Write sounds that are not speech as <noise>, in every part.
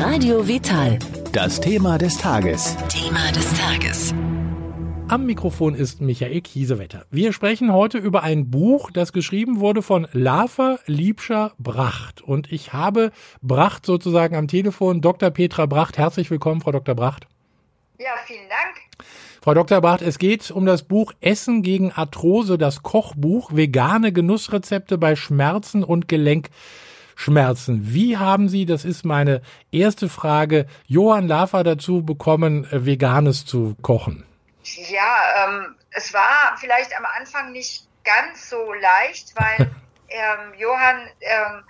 Radio Vital. Das Thema des Tages. Thema des Tages. Am Mikrofon ist Michael Kiesewetter. Wir sprechen heute über ein Buch, das geschrieben wurde von Lava Liebscher Bracht. Und ich habe Bracht sozusagen am Telefon. Dr. Petra Bracht, herzlich willkommen, Frau Dr. Bracht. Ja, vielen Dank. Frau Dr. Bracht, es geht um das Buch Essen gegen Arthrose, das Kochbuch, vegane Genussrezepte bei Schmerzen und Gelenkschmerzen. Wie haben Sie, das ist meine erste Frage, Johann Lafer dazu bekommen, äh, veganes zu kochen? Ja, ähm, es war vielleicht am Anfang nicht ganz so leicht, weil <laughs> ähm, Johann ähm,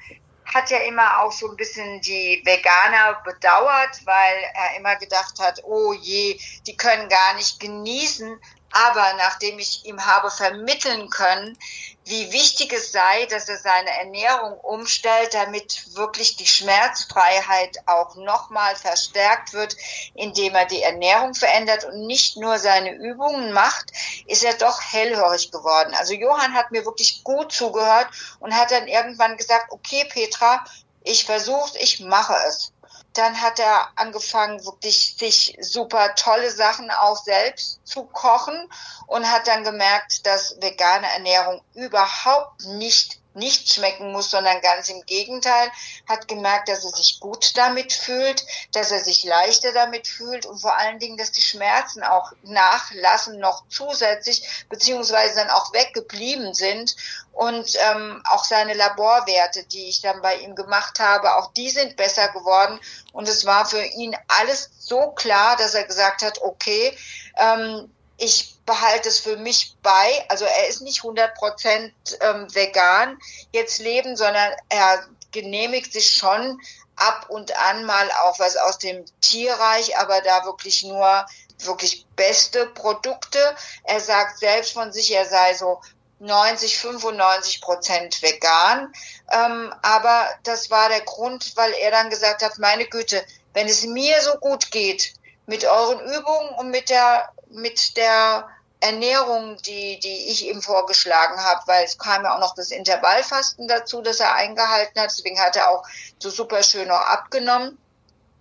hat ja immer auch so ein bisschen die Veganer bedauert, weil er immer gedacht hat, oh je, die können gar nicht genießen, aber nachdem ich ihm habe vermitteln können, wie wichtig es sei, dass er seine Ernährung umstellt, damit wirklich die Schmerzfreiheit auch nochmal verstärkt wird, indem er die Ernährung verändert und nicht nur seine Übungen macht, ist er doch hellhörig geworden. Also Johann hat mir wirklich gut zugehört und hat dann irgendwann gesagt, okay Petra, ich versuch's, ich mache es dann hat er angefangen, wirklich sich super tolle Sachen auch selbst zu kochen und hat dann gemerkt, dass vegane Ernährung überhaupt nicht nicht schmecken muss, sondern ganz im Gegenteil, hat gemerkt, dass er sich gut damit fühlt, dass er sich leichter damit fühlt und vor allen Dingen, dass die Schmerzen auch nachlassen noch zusätzlich, beziehungsweise dann auch weggeblieben sind. Und ähm, auch seine Laborwerte, die ich dann bei ihm gemacht habe, auch die sind besser geworden. Und es war für ihn alles so klar, dass er gesagt hat, okay, ähm, ich behalte es für mich bei. Also er ist nicht 100 Prozent ähm, vegan jetzt leben, sondern er genehmigt sich schon ab und an mal auch was aus dem Tierreich, aber da wirklich nur wirklich beste Produkte. Er sagt selbst von sich, er sei so 90, 95 Prozent vegan. Ähm, aber das war der Grund, weil er dann gesagt hat, meine Güte, wenn es mir so gut geht mit euren Übungen und mit der mit der Ernährung, die, die ich ihm vorgeschlagen habe, weil es kam ja auch noch das Intervallfasten dazu, das er eingehalten hat. Deswegen hat er auch so super schön auch abgenommen.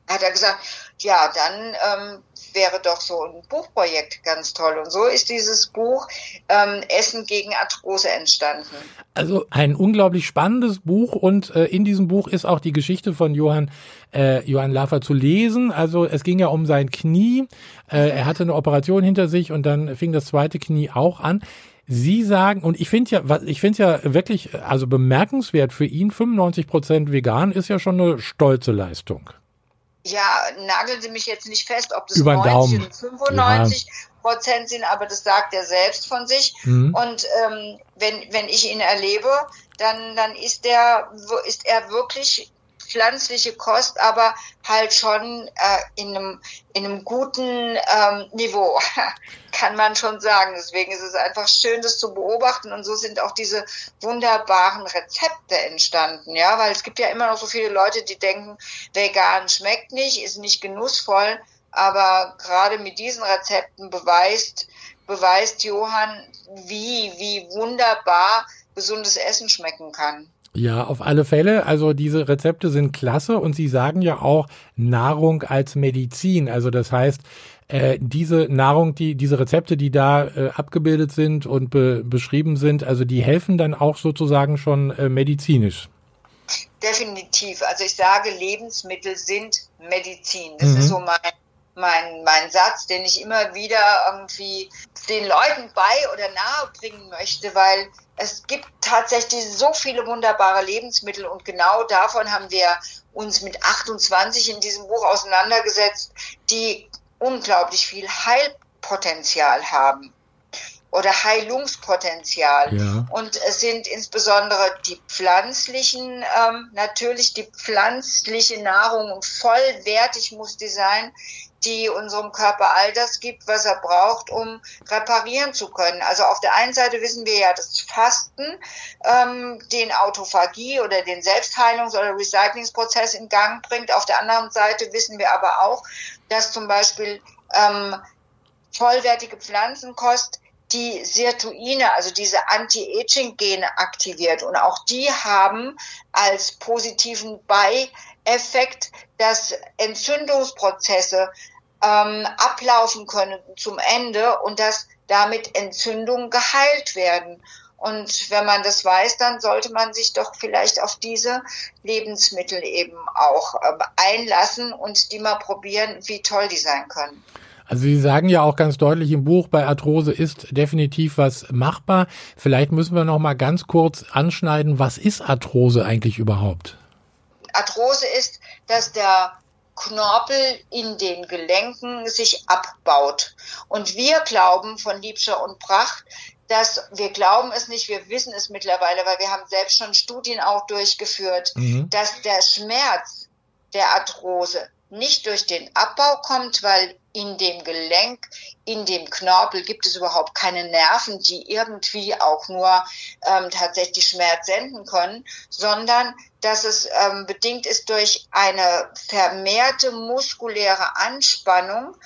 Hat er gesagt, ja, dann ähm, wäre doch so ein Buchprojekt ganz toll. Und so ist dieses Buch ähm, Essen gegen Arthrose entstanden. Also ein unglaublich spannendes Buch und äh, in diesem Buch ist auch die Geschichte von Johann äh, Johann Laffer zu lesen. Also es ging ja um sein Knie. Äh, er hatte eine Operation hinter sich und dann fing das zweite Knie auch an. Sie sagen, und ich finde ja, ich finde ja wirklich, also bemerkenswert für ihn, 95 Prozent vegan ist ja schon eine stolze Leistung ja, nageln Sie mich jetzt nicht fest, ob das Über 90 oder 95 ja. Prozent sind, aber das sagt er selbst von sich. Mhm. Und ähm, wenn, wenn ich ihn erlebe, dann, dann ist, der, ist er wirklich pflanzliche Kost, aber halt schon äh, in, einem, in einem guten ähm, Niveau, <laughs> kann man schon sagen. Deswegen ist es einfach schön, das zu beobachten und so sind auch diese wunderbaren Rezepte entstanden, ja, weil es gibt ja immer noch so viele Leute, die denken, vegan schmeckt nicht, ist nicht genussvoll, aber gerade mit diesen Rezepten beweist, beweist Johann, wie, wie wunderbar gesundes Essen schmecken kann. Ja, auf alle Fälle. Also diese Rezepte sind klasse und Sie sagen ja auch Nahrung als Medizin. Also das heißt, äh, diese Nahrung, die diese Rezepte, die da äh, abgebildet sind und be beschrieben sind, also die helfen dann auch sozusagen schon äh, medizinisch. Definitiv. Also ich sage, Lebensmittel sind Medizin. Das mhm. ist so mein mein, mein Satz, den ich immer wieder irgendwie den Leuten bei oder nahe bringen möchte, weil es gibt tatsächlich so viele wunderbare Lebensmittel und genau davon haben wir uns mit 28 in diesem Buch auseinandergesetzt, die unglaublich viel Heilpotenzial haben oder Heilungspotenzial. Ja. Und es sind insbesondere die pflanzlichen, ähm, natürlich die pflanzliche Nahrung und vollwertig muss die sein, die unserem Körper all das gibt, was er braucht, um reparieren zu können. Also auf der einen Seite wissen wir ja, dass Fasten ähm, den Autophagie oder den Selbstheilungs- oder Recyclingsprozess in Gang bringt. Auf der anderen Seite wissen wir aber auch, dass zum Beispiel ähm, vollwertige Pflanzenkost die Sirtuine, also diese Anti-Aging-Gene aktiviert. Und auch die haben als positiven Beieffekt dass Entzündungsprozesse ähm, ablaufen können zum Ende und dass damit Entzündungen geheilt werden. Und wenn man das weiß, dann sollte man sich doch vielleicht auf diese Lebensmittel eben auch äh, einlassen und die mal probieren, wie toll die sein können. Also Sie sagen ja auch ganz deutlich im Buch, bei Arthrose ist definitiv was machbar. Vielleicht müssen wir noch mal ganz kurz anschneiden, was ist Arthrose eigentlich überhaupt? Arthrose ist, dass der Knorpel in den Gelenken sich abbaut. Und wir glauben von Liebscher und Pracht, dass wir glauben es nicht, wir wissen es mittlerweile, weil wir haben selbst schon Studien auch durchgeführt, mhm. dass der Schmerz der Arthrose nicht durch den Abbau kommt, weil in dem Gelenk, in dem Knorpel gibt es überhaupt keine Nerven, die irgendwie auch nur ähm, tatsächlich Schmerz senden können, sondern dass es ähm, bedingt ist durch eine vermehrte muskuläre Anspannung,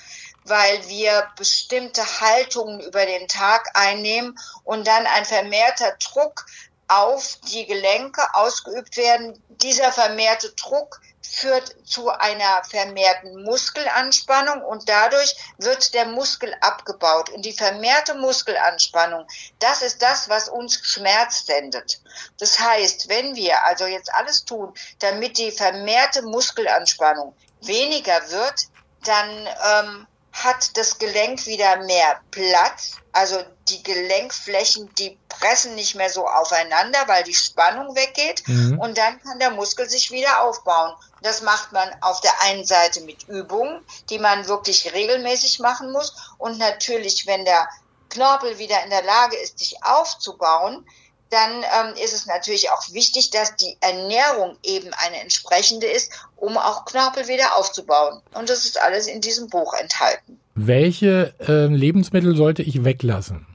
weil wir bestimmte Haltungen über den Tag einnehmen und dann ein vermehrter Druck auf die Gelenke ausgeübt werden. Dieser vermehrte Druck führt zu einer vermehrten Muskelanspannung und dadurch wird der Muskel abgebaut. Und die vermehrte Muskelanspannung, das ist das, was uns Schmerz sendet. Das heißt, wenn wir also jetzt alles tun, damit die vermehrte Muskelanspannung weniger wird, dann ähm, hat das Gelenk wieder mehr Platz. Also die Gelenkflächen, die pressen nicht mehr so aufeinander, weil die Spannung weggeht. Mhm. Und dann kann der Muskel sich wieder aufbauen. Das macht man auf der einen Seite mit Übungen, die man wirklich regelmäßig machen muss. Und natürlich, wenn der Knorpel wieder in der Lage ist, sich aufzubauen, dann ähm, ist es natürlich auch wichtig, dass die Ernährung eben eine entsprechende ist, um auch Knorpel wieder aufzubauen. Und das ist alles in diesem Buch enthalten. Welche äh, Lebensmittel sollte ich weglassen?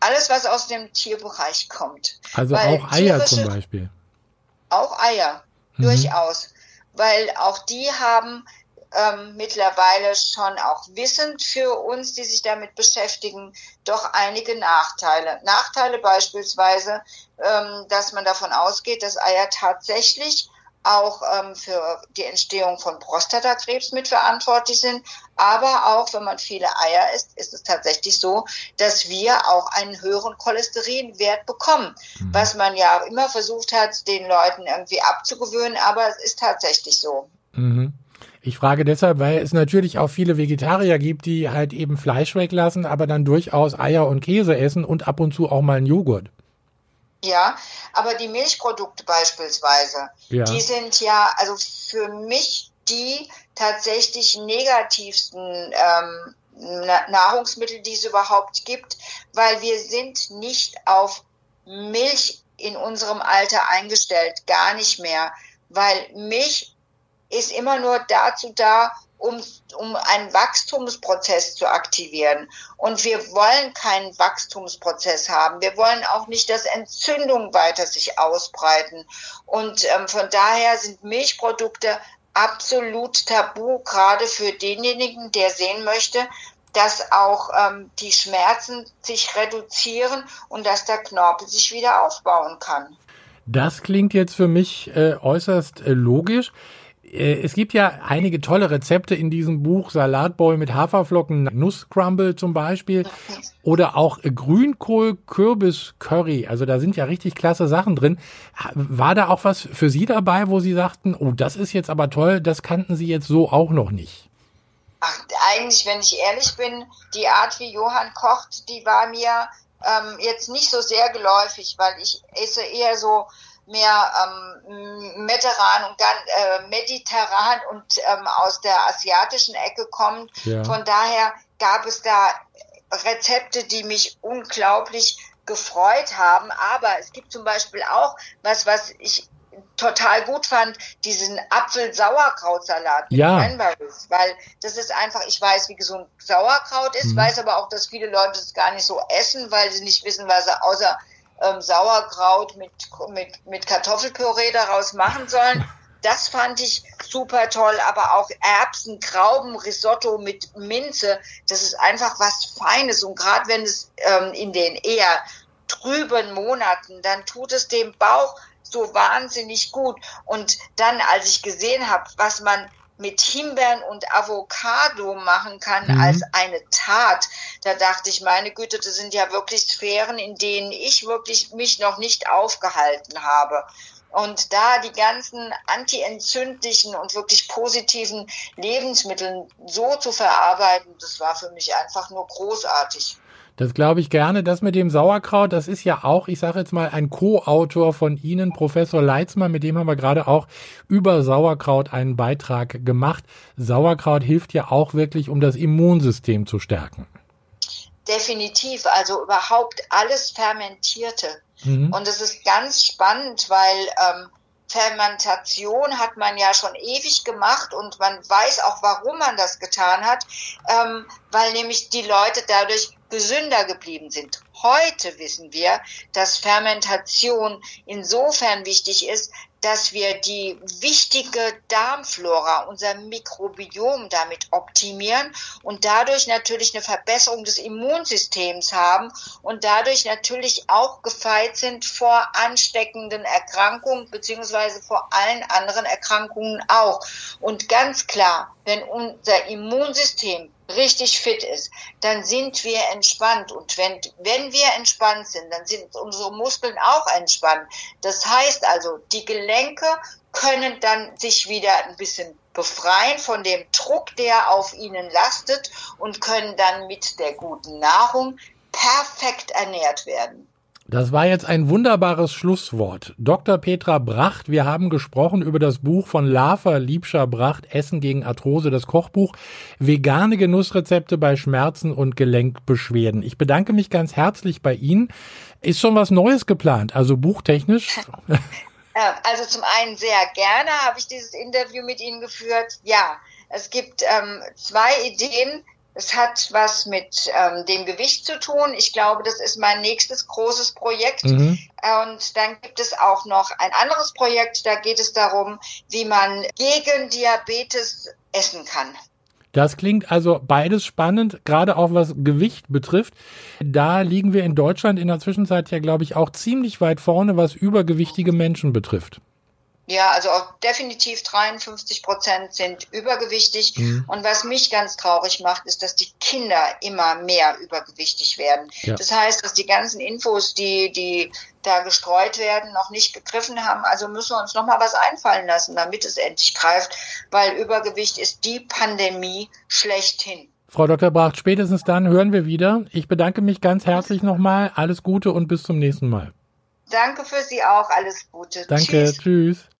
Alles, was aus dem Tierbereich kommt. Also Weil auch Eier zum Beispiel. Auch Eier, mhm. durchaus. Weil auch die haben ähm, mittlerweile schon auch wissend für uns, die sich damit beschäftigen, doch einige Nachteile. Nachteile beispielsweise, ähm, dass man davon ausgeht, dass Eier tatsächlich auch ähm, für die Entstehung von Prostatakrebs mitverantwortlich sind. Aber auch wenn man viele Eier isst, ist es tatsächlich so, dass wir auch einen höheren Cholesterinwert bekommen, mhm. was man ja immer versucht hat, den Leuten irgendwie abzugewöhnen. Aber es ist tatsächlich so. Mhm. Ich frage deshalb, weil es natürlich auch viele Vegetarier gibt, die halt eben Fleisch weglassen, aber dann durchaus Eier und Käse essen und ab und zu auch mal einen Joghurt. Ja, aber die Milchprodukte beispielsweise, ja. die sind ja, also für mich die tatsächlich negativsten ähm, Nahrungsmittel, die es überhaupt gibt, weil wir sind nicht auf Milch in unserem Alter eingestellt, gar nicht mehr, weil Milch ist immer nur dazu da, um, um einen Wachstumsprozess zu aktivieren. Und wir wollen keinen Wachstumsprozess haben. Wir wollen auch nicht, dass Entzündungen weiter sich ausbreiten. Und ähm, von daher sind Milchprodukte absolut tabu, gerade für denjenigen, der sehen möchte, dass auch ähm, die Schmerzen sich reduzieren und dass der Knorpel sich wieder aufbauen kann. Das klingt jetzt für mich äh, äußerst äh, logisch. Äh, es gibt ja einige tolle Rezepte in diesem Buch. Salatbowl mit Haferflocken, Nusscrumble zum Beispiel. Oder auch Grünkohl, Kürbis, Curry. Also da sind ja richtig klasse Sachen drin. War da auch was für Sie dabei, wo Sie sagten, oh, das ist jetzt aber toll, das kannten Sie jetzt so auch noch nicht? Ach, eigentlich, wenn ich ehrlich bin, die Art, wie Johann kocht, die war mir ähm, jetzt nicht so sehr geläufig, weil ich esse eher so mehr ähm, mediterran und äh, mediterran und ähm, aus der asiatischen Ecke kommt. Ja. Von daher gab es da Rezepte, die mich unglaublich gefreut haben. Aber es gibt zum Beispiel auch was, was ich total gut fand, diesen Apfel-Sauerkrautsalat ja. weil das ist einfach, ich weiß, wie gesund Sauerkraut ist, mhm. weiß aber auch, dass viele Leute es gar nicht so essen, weil sie nicht wissen, was sie außer ähm, Sauerkraut mit, mit, mit Kartoffelpüree daraus machen sollen. Das fand ich super toll, aber auch Erbsen, Grauben, Risotto mit Minze, das ist einfach was Feines. Und gerade wenn es ähm, in den eher trüben Monaten, dann tut es dem Bauch so wahnsinnig gut. Und dann, als ich gesehen habe, was man mit Himbeeren und Avocado machen kann mhm. als eine Tat. Da dachte ich, meine Güte, das sind ja wirklich Sphären, in denen ich wirklich mich noch nicht aufgehalten habe. Und da die ganzen antientzündlichen und wirklich positiven Lebensmittel so zu verarbeiten, das war für mich einfach nur großartig. Das glaube ich gerne. Das mit dem Sauerkraut, das ist ja auch, ich sage jetzt mal, ein Co-Autor von Ihnen, Professor Leitzmann, mit dem haben wir gerade auch über Sauerkraut einen Beitrag gemacht. Sauerkraut hilft ja auch wirklich, um das Immunsystem zu stärken. Definitiv, also überhaupt alles Fermentierte. Mhm. Und es ist ganz spannend, weil ähm, Fermentation hat man ja schon ewig gemacht und man weiß auch, warum man das getan hat, ähm, weil nämlich die Leute dadurch gesünder geblieben sind. Heute wissen wir, dass Fermentation insofern wichtig ist, dass wir die wichtige Darmflora, unser Mikrobiom damit optimieren und dadurch natürlich eine Verbesserung des Immunsystems haben und dadurch natürlich auch gefeit sind vor ansteckenden Erkrankungen beziehungsweise vor allen anderen Erkrankungen auch. Und ganz klar, wenn unser Immunsystem richtig fit ist, dann sind wir entspannt. Und wenn, wenn wir entspannt sind, dann sind unsere Muskeln auch entspannt. Das heißt also, die Gelenke können dann sich wieder ein bisschen befreien von dem Druck, der auf ihnen lastet und können dann mit der guten Nahrung perfekt ernährt werden. Das war jetzt ein wunderbares Schlusswort. Dr. Petra Bracht, wir haben gesprochen über das Buch von Lava Liebscher Bracht, Essen gegen Arthrose, das Kochbuch, vegane Genussrezepte bei Schmerzen und Gelenkbeschwerden. Ich bedanke mich ganz herzlich bei Ihnen. Ist schon was Neues geplant, also buchtechnisch? <laughs> Also zum einen sehr gerne habe ich dieses Interview mit Ihnen geführt. Ja, es gibt ähm, zwei Ideen es hat was mit ähm, dem Gewicht zu tun. Ich glaube, das ist mein nächstes großes Projekt. Mhm. Und dann gibt es auch noch ein anderes Projekt. Da geht es darum, wie man gegen Diabetes essen kann. Das klingt also beides spannend, gerade auch was Gewicht betrifft. Da liegen wir in Deutschland in der Zwischenzeit ja, glaube ich, auch ziemlich weit vorne, was übergewichtige Menschen betrifft. Ja, also definitiv 53 Prozent sind übergewichtig. Mhm. Und was mich ganz traurig macht, ist, dass die Kinder immer mehr übergewichtig werden. Ja. Das heißt, dass die ganzen Infos, die, die da gestreut werden, noch nicht gegriffen haben. Also müssen wir uns noch mal was einfallen lassen, damit es endlich greift, weil Übergewicht ist die Pandemie schlechthin. Frau Dr. Bracht, spätestens dann hören wir wieder. Ich bedanke mich ganz herzlich nochmal. Alles Gute und bis zum nächsten Mal. Danke für Sie auch. Alles Gute. Danke. Tschüss. tschüss.